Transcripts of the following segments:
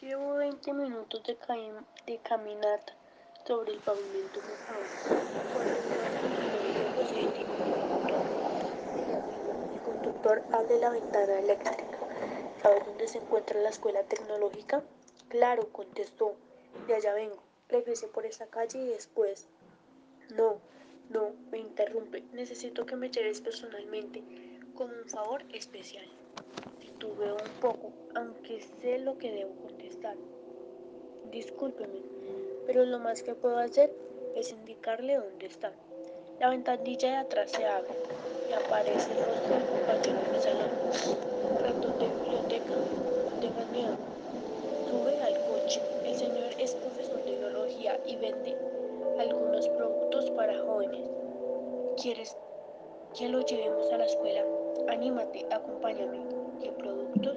Llevo 20 minutos de, caminata sobre el pavimento mojado, el conductor abre la ventana eléctrica. ¿Sabes dónde se encuentra la escuela tecnológica? Claro, contestó. De allá vengo. Regrese por esa calle y después. No, no, me interrumpe. Necesito que me lleves personalmente, como un favor especial. Titubeo un poco, aunque sé lo que debo contestar. Discúlpeme, pero lo más que puedo hacer es indicarle dónde está. La ventanilla de atrás se abre y aparece el rostro del compañero de mi salón. Ratón de biblioteca, no tenga miedo. Sube al coche. El señor es profesor de biología y vende algunos productos para jóvenes. ¿Quieres que lo llevemos a la escuela? Anímate, acompáñame. ¿Qué productos?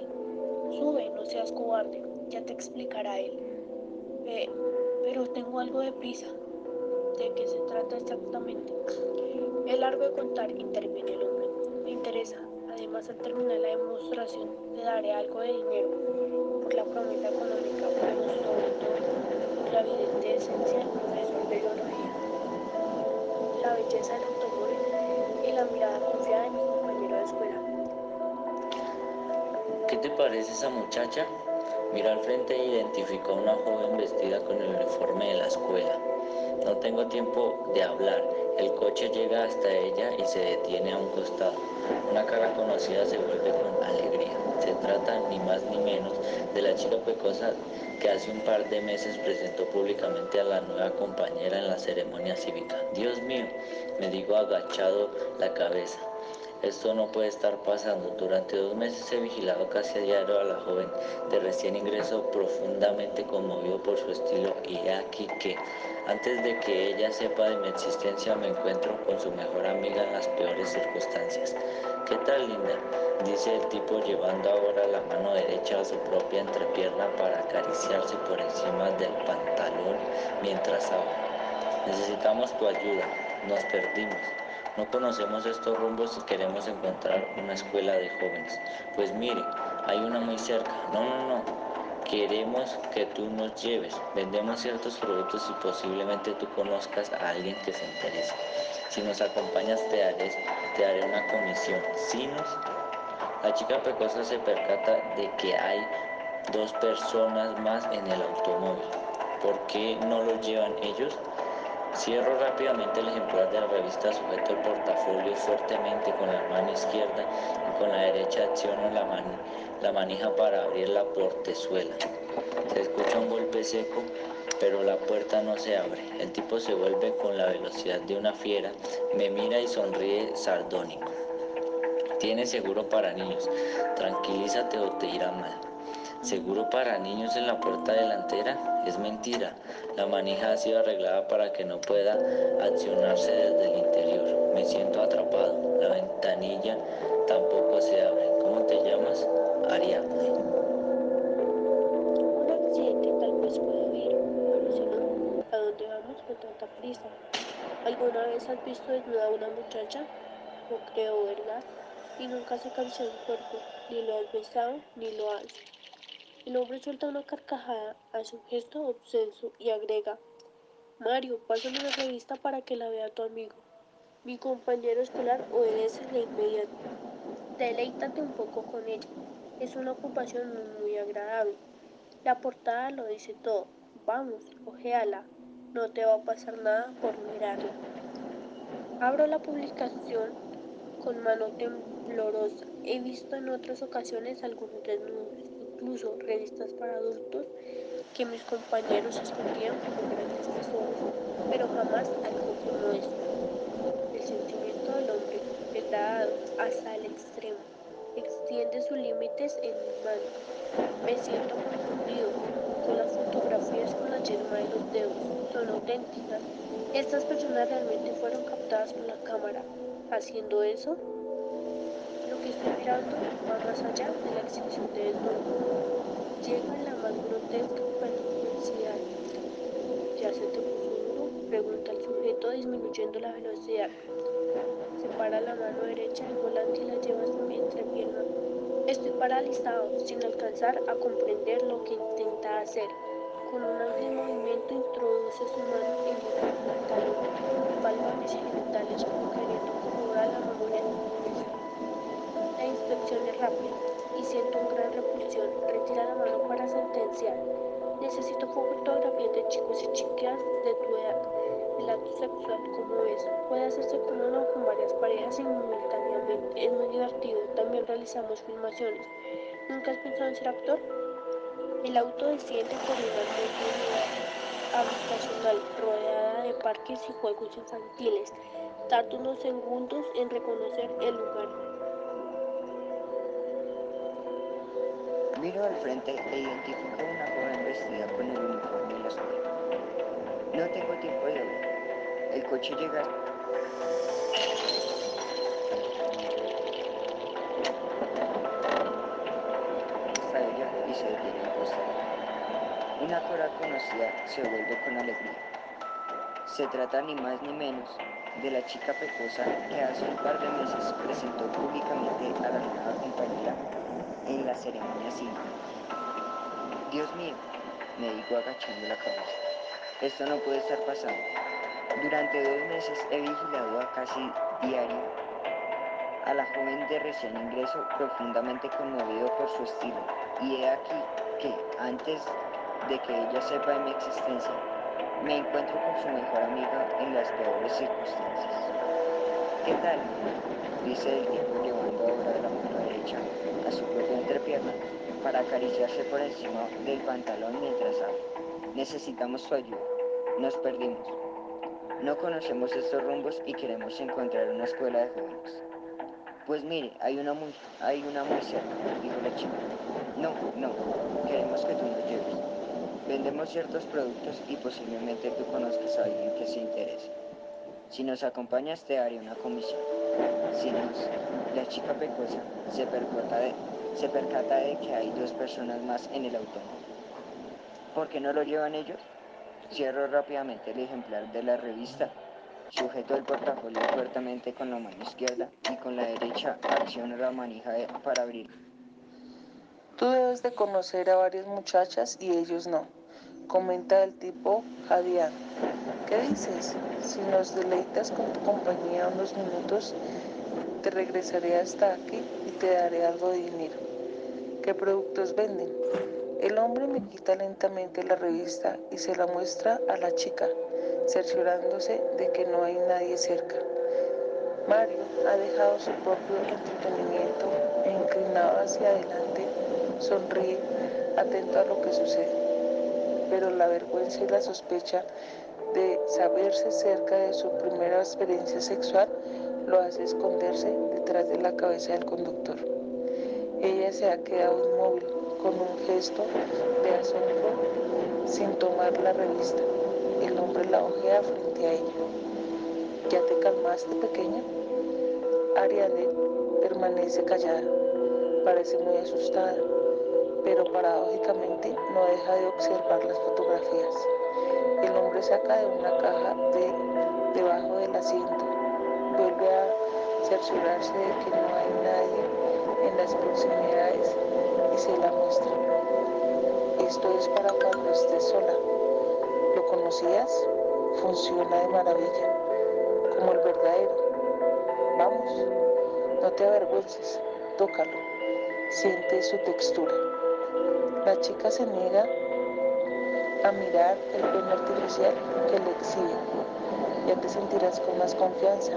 Sube, no seas cobarde. Ya te explicará él. pero tengo algo de prisa. ¿De qué se trata exactamente? Es largo de contar, interviene el hombre. Me interesa. Además, al terminar la demostración, te daré algo de dinero por la promesa económica, pero sobre todo por la evidente esencia del profesor de biología. La belleza del automóvil y la mirada confiada de mi compañero de escuela. ¿Qué te parece esa muchacha? Miró al frente e identificó a una joven vestida con el uniforme de la escuela. No tengo tiempo de hablar. El coche llega hasta ella y se detiene a un costado. Una cara conocida se vuelve con alegría. Se trata ni más ni menos de la chica pecosa que hace un par de meses presentó públicamente a la nueva compañera en la ceremonia cívica. Dios mío, me digo agachado la cabeza. Esto no puede estar pasando. Durante dos meses he vigilado casi a diario a la joven de recién ingreso profundamente conmovido por su estilo y aquí que, antes de que ella sepa de mi existencia, me encuentro con su mejor amiga en las peores circunstancias. ¿Qué tal, linda? Dice el tipo llevando ahora la mano derecha a su propia entrepierna para acariciarse por encima del pantalón mientras habla. Necesitamos tu ayuda. Nos perdimos. No conocemos estos rumbos y queremos encontrar una escuela de jóvenes. Pues mire, hay una muy cerca. No, no, no. Queremos que tú nos lleves. Vendemos ciertos productos y posiblemente tú conozcas a alguien que se interese. Si nos acompañas te haré, te haré una comisión. Si nos... La chica pecosa se percata de que hay dos personas más en el automóvil. ¿Por qué no los llevan ellos? Cierro rápidamente el ejemplar de la revista, sujeto el portafolio fuertemente con la mano izquierda y con la derecha acciono la, la manija para abrir la portezuela. Se escucha un golpe seco, pero la puerta no se abre. El tipo se vuelve con la velocidad de una fiera, me mira y sonríe sardónico. Tiene seguro para niños. Tranquilízate o te irá mal. Seguro para niños en la puerta delantera es mentira. La manija ha sido arreglada para que no pueda accionarse desde el interior. Me siento atrapado. La ventanilla tampoco se abre. ¿Cómo te llamas? Ariadne. Un accidente tal vez pueda oír, pero si no, ¿a dónde vamos con tanta prisa? ¿Alguna vez has visto desnuda a una muchacha? No creo, ¿verdad? Y nunca se cansó un cuerpo, ni lo has besado, ni lo has. El hombre suelta una carcajada, hace un gesto obseso y agrega, Mario, pásame la revista para que la vea tu amigo. Mi compañero escolar obedece de inmediato. Deleítate un poco con ella. Es una ocupación muy, agradable. La portada lo dice todo. Vamos, ojéala. No te va a pasar nada por mirarla. Abro la publicación con mano temblorosa. He visto en otras ocasiones algunos desnudos incluso revistas para adultos que mis compañeros escondían como grandes tesoros, pero jamás algo como esto. El sentimiento del hombre, degradado hasta el extremo, extiende sus límites en mi mano. Me siento confundido con las fotografías con la yesma de los dedos. Son auténticas. Estas personas realmente fueron captadas por la cámara. Haciendo eso, mirando va más allá de la exhibición de desnudo llega la más grotesca perversidad. ¿Ya se te puso? Pregunta el sujeto disminuyendo la velocidad. Separa la mano derecha del volante y la lleva a su entrepierna. Estoy paralizado, sin alcanzar a comprender lo que intenta hacer. Con un ágil movimiento introduce su mano en mi pantalón, palpa mis genitales queriendo corroborar la memoria y siento un gran repulsión. Retira la mano para sentenciar. Necesito fotografías de chicos y chicas de tu edad. El acto sexual, como es, puede hacerse con una o con varias parejas simultáneamente. Es muy divertido. También realizamos filmaciones. ¿Nunca has pensado en ser actor? El auto desciende por una avenida habitacional rodeada de parques y juegos infantiles. Tardo unos segundos en reconocer el lugar. Miro al frente e identifico a una joven vestida con el uniforme de la escuela. No tengo tiempo de hablar. El coche llega hasta ella y se detiene a un costado. Una cora conocida se vuelve con alegría. Se trata ni más ni menos de la chica pecosa que hace un par de meses presentó públicamente a la nueva compañera en la ceremonia cívica. Dios mío, me digo agachando la cabeza, esto no puede estar pasando. Durante dos meses he vigilado a casi diario a la joven de recién ingreso profundamente conmovido por su estilo. Y he aquí que, antes de que ella sepa de mi existencia, me encuentro con su mejor amiga en las peores circunstancias. ¿Qué tal, dice el tipo llevando ahora la mano derecha a su propia entrepierna para acariciarse por encima del pantalón mientras habla. Necesitamos su ayuda. Nos perdimos. No conocemos estos rumbos y queremos encontrar una escuela de jóvenes. Pues mire, hay una muy, hay una muy cerca, dijo la chica. No, no, queremos que tú nos lleves. Vendemos ciertos productos y posiblemente tú conozcas a alguien que se interese. Si nos acompañas te haré una comisión. Si nos, la chica pecosa se percata, de, que hay dos personas más en el automóvil. ¿Por qué no lo llevan ellos? Cierro rápidamente el ejemplar de la revista, sujeto el portafolio fuertemente con la mano izquierda y con la derecha acciono la manija para abrirlo. Tú debes de conocer a varias muchachas y ellos no, comenta el tipo jadeando. ¿Qué dices? Si nos deleitas con tu compañía unos minutos, te regresaré hasta aquí y te daré algo de dinero. ¿Qué productos venden? El hombre me quita lentamente la revista y se la muestra a la chica, cerciorándose de que no hay nadie cerca. Mario ha dejado su propio entretenimiento e inclinado hacia adelante, sonríe, atento a lo que sucede. Pero la vergüenza y la sospecha de saberse cerca de su primera experiencia sexual lo hace esconderse detrás de la cabeza del conductor. Ella se ha quedado inmóvil con un gesto de asombro sin tomar la revista. El hombre la ojea frente a ella. ¿Ya te calmaste, pequeña? Ariane permanece callada. Parece muy asustada, pero paradójicamente no deja de observar las fotografías. El hombre saca de una caja de debajo del asiento. Vuelve a cerciorarse de que no hay nadie en las proximidades y se la muestra. Esto es para cuando estés sola. ¿Lo conocías? Funciona de maravilla, como el verdadero. Vamos, no te avergüences, tócalo, siente su textura. La chica se niega a mirar el pene artificial que le exhibe. Ya te sentirás con más confianza,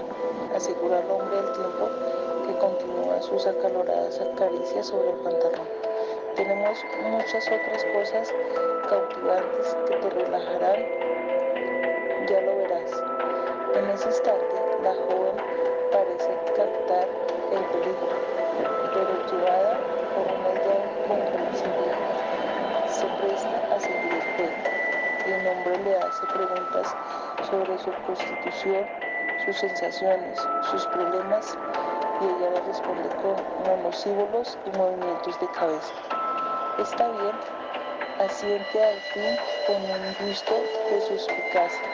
asegura el hombre al tiempo que continúa sus acaloradas caricias sobre el pantalón. Tenemos muchas otras cosas cautivantes que te relajarán, ya lo verás. En ese instante, la joven parece captar el peligro, pero llevada por una se presta a seguir el juego. El hombre le hace preguntas sobre su constitución, sus sensaciones, sus problemas, y ella le responde con monosíbolos y movimientos de cabeza. Está bien, asiente al fin con un visto de suspicacia.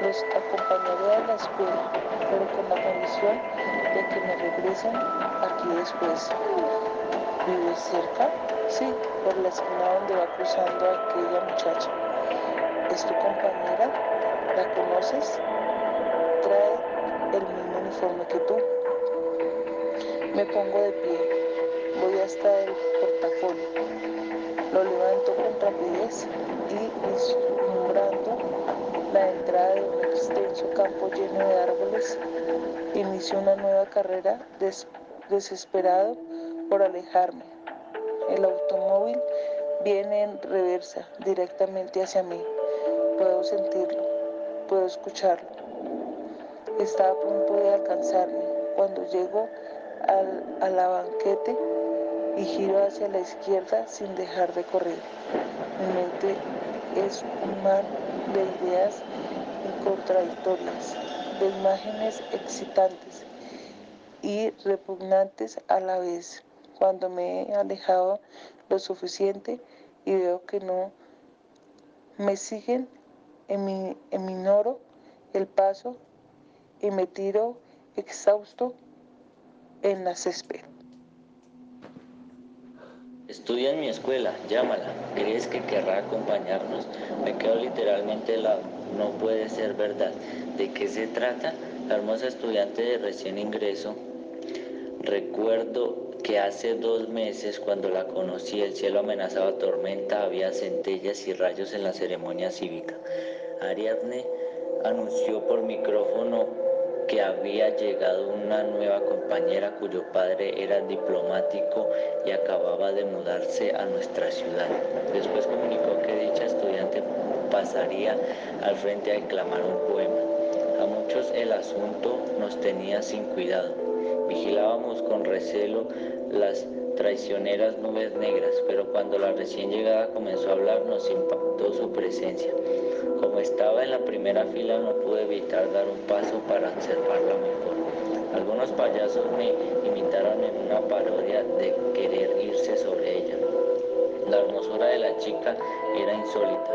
Los acompañaré a la escuela, pero con la condición de que me regresen aquí después. ¿Vives cerca? Sí, por la esquina donde va cruzando aquella muchacha. ¿Es tu compañera? ¿La conoces? Trae el mismo uniforme que tú. Me pongo de pie. Voy hasta el portafolio. Lo levanto con rapidez y vislumbrando la entrada de un extenso campo lleno de árboles, inicio una nueva carrera des desesperado por alejarme. El automóvil viene en reversa directamente hacia mí. Puedo sentirlo, puedo escucharlo. Está a punto de alcanzarme cuando llego al, a la banquete y giro hacia la izquierda sin dejar de correr. Mi mente es un mar de ideas contradictorias, de imágenes excitantes y repugnantes a la vez. Cuando me he alejado lo suficiente y veo que no me siguen, eminoro el paso y me tiro exhausto en la césped. Estudia en mi escuela, llámala. ¿Crees que querrá acompañarnos? Me quedo literalmente helado. No puede ser verdad. ¿De qué se trata? La hermosa estudiante de recién ingreso. Recuerdo que hace dos meses cuando la conocí el cielo amenazaba tormenta, había centellas y rayos en la ceremonia cívica. Ariadne anunció por micrófono que había llegado una nueva compañera cuyo padre era diplomático y acababa de mudarse a nuestra ciudad. Después comunicó que dicha estudiante pasaría al frente a declamar un poema. A muchos el asunto nos tenía sin cuidado. Vigilábamos con recelo las traicioneras nubes negras, pero cuando la recién llegada comenzó a hablar nos impactó su presencia. Como estaba en la primera fila no pude evitar dar un paso para observarla mejor. Algunos payasos me imitaron en una parodia de querer irse sobre ella. La hermosura de la chica era insólita,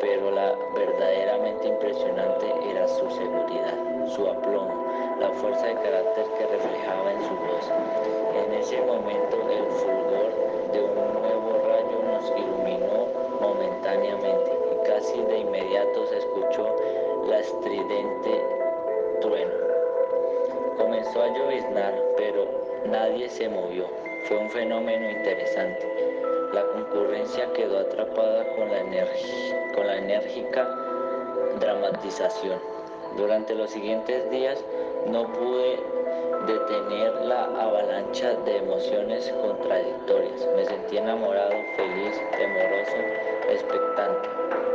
pero la verdaderamente impresionante era su seguridad, su aplomo, la fuerza de carácter que reflejaba en su voz. En ese momento el fulgor de un nuevo rayo nos iluminó momentáneamente casi de inmediato se escuchó la estridente trueno. Comenzó a lloviznar, pero nadie se movió. Fue un fenómeno interesante. La concurrencia quedó atrapada con la, con la enérgica dramatización. Durante los siguientes días no pude detener la avalancha de emociones contradictorias. Me sentí enamorado, feliz, temoroso, expectante.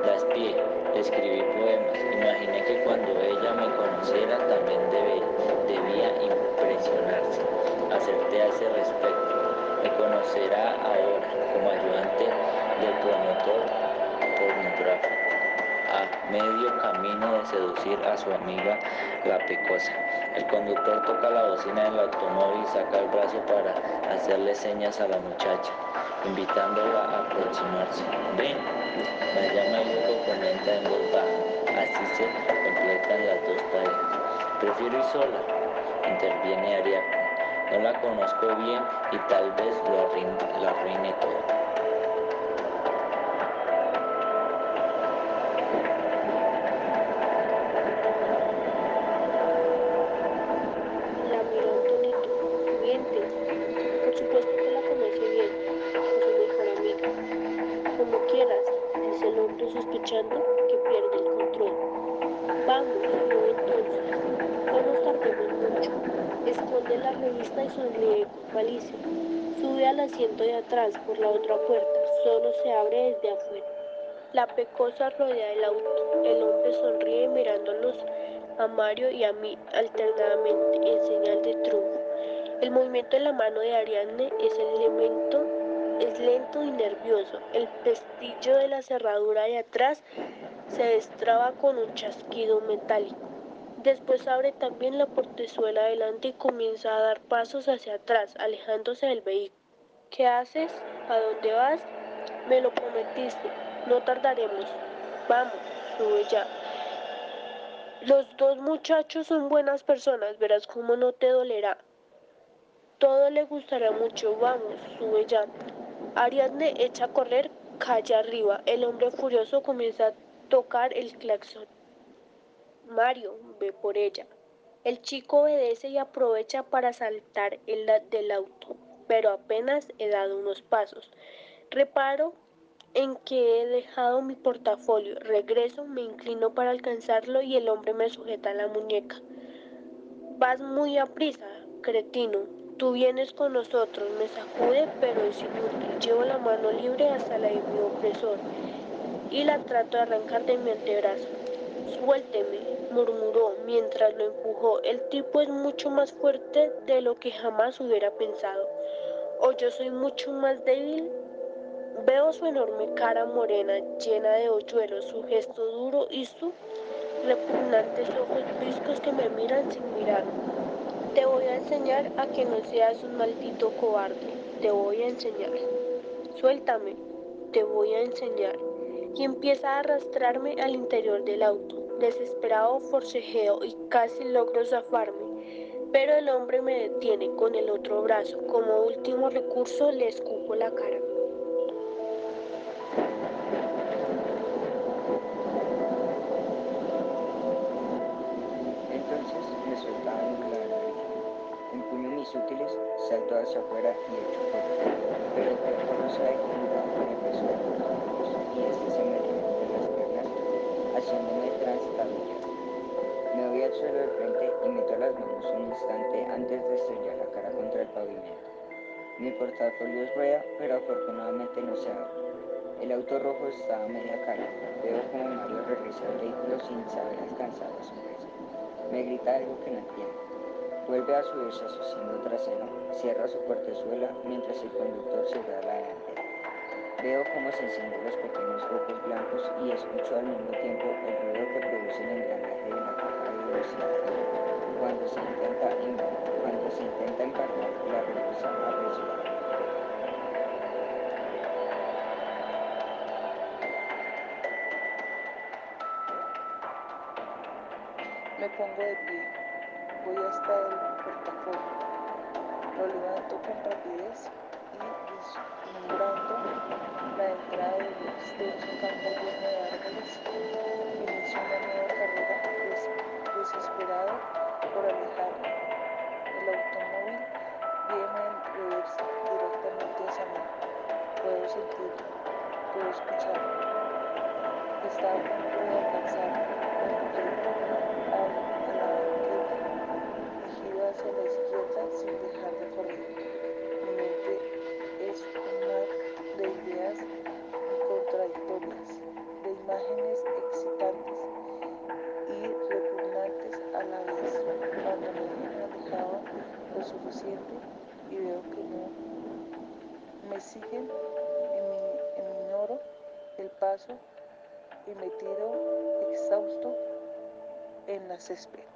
La espié, escribí poemas, imaginé que cuando ella me conociera también debía impresionarse. Acerté a ese respecto. Me conocerá ahora como ayudante del promotor pornográfico a medio camino de seducir a su amiga la pecosa. El conductor toca la bocina del automóvil y saca el brazo para hacerle señas a la muchacha, invitándola a aproximarse. Ven, la llama y luego comenta en voz baja. Así se completan las dos tareas. Prefiero ir sola, interviene Ariadne. No la conozco bien y tal vez lo arruine todo. La miró Antonito. Mientes. Por supuesto que la conoce bien. Fue su mejor amiga. Como quieras, dice el hombre sospechando que pierde el control. Vamos, sube entonces. No nos tardemos Esconde la revista y sonríe con malicia. Sube al asiento de atrás por la otra puerta. Solo se abre desde afuera. La pecosa rodea el auto. El hombre sonríe mirándonos a Mario y a mí alternadamente en señal de truco. El movimiento de la mano de Ariadne es el elemento es lento y nervioso. El pestillo de la cerradura de atrás se destraba con un chasquido metálico. Después abre también la portezuela adelante y comienza a dar pasos hacia atrás, alejándose del vehículo. ¿Qué haces? ¿A dónde vas? Me lo prometiste. No tardaremos. Vamos, sube ya. Los dos muchachos son buenas personas, verás cómo no te dolerá. Todo le gustará mucho. Vamos, sube ya. Ariadne echa a correr calle arriba. El hombre furioso comienza a tocar el claxon. Mario ve por ella. El chico obedece y aprovecha para saltar el del auto, pero apenas he dado unos pasos. Reparo en que he dejado mi portafolio. Regreso, me inclino para alcanzarlo y el hombre me sujeta la muñeca. Vas muy a prisa, cretino. Tú vienes con nosotros, me sacude, pero es inútil. Llevo la mano libre hasta la de mi opresor y la trato de arrancar de mi antebrazo. Suélteme, murmuró mientras lo empujó. El tipo es mucho más fuerte de lo que jamás hubiera pensado. O yo soy mucho más débil. Veo su enorme cara morena llena de hoyuelos, su gesto duro y su repugnantes ojos viscos que me miran sin mirarme. Te voy a enseñar a que no seas un maldito cobarde. Te voy a enseñar. Suéltame. Te voy a enseñar. Y empieza a arrastrarme al interior del auto. Desesperado forcejeo y casi logro zafarme. Pero el hombre me detiene con el otro brazo. Como último recurso le escupo la cara. Entonces me soltaba nunca la brilla. Empuño mis útiles, salto hacia afuera y echo a correr. Pero el cuerpo no sabe el peso del portafolios y este se me haciéndome trastabillar. Me voy al suelo de frente y meto las manos un instante antes de estrellar la cara contra el pavimento. Mi portafolio es rueda, pero afortunadamente no se abre. El auto rojo está a media calle. Veo como Mario regresa al vehículo sin saber alcanzar a su presa. Me grita algo que no entiendo. Vuelve a subirse a su cinto trasero, cierra su portezuela mientras el conductor cierra la delantera. Veo cómo se encienden los pequeños focos blancos y escucho al mismo tiempo el ruido que produce el engranaje de la caja de velocidad. Cuando se intenta, cuando se intenta embarcar la reversa apresuradamente. Me pongo de pie, voy hasta el portafolio, lo levanto con rapidez y vislumbrando la entrada de un extenso suficiente y veo que no me siguen, ignoro el paso y me tiro exhausto en la césped.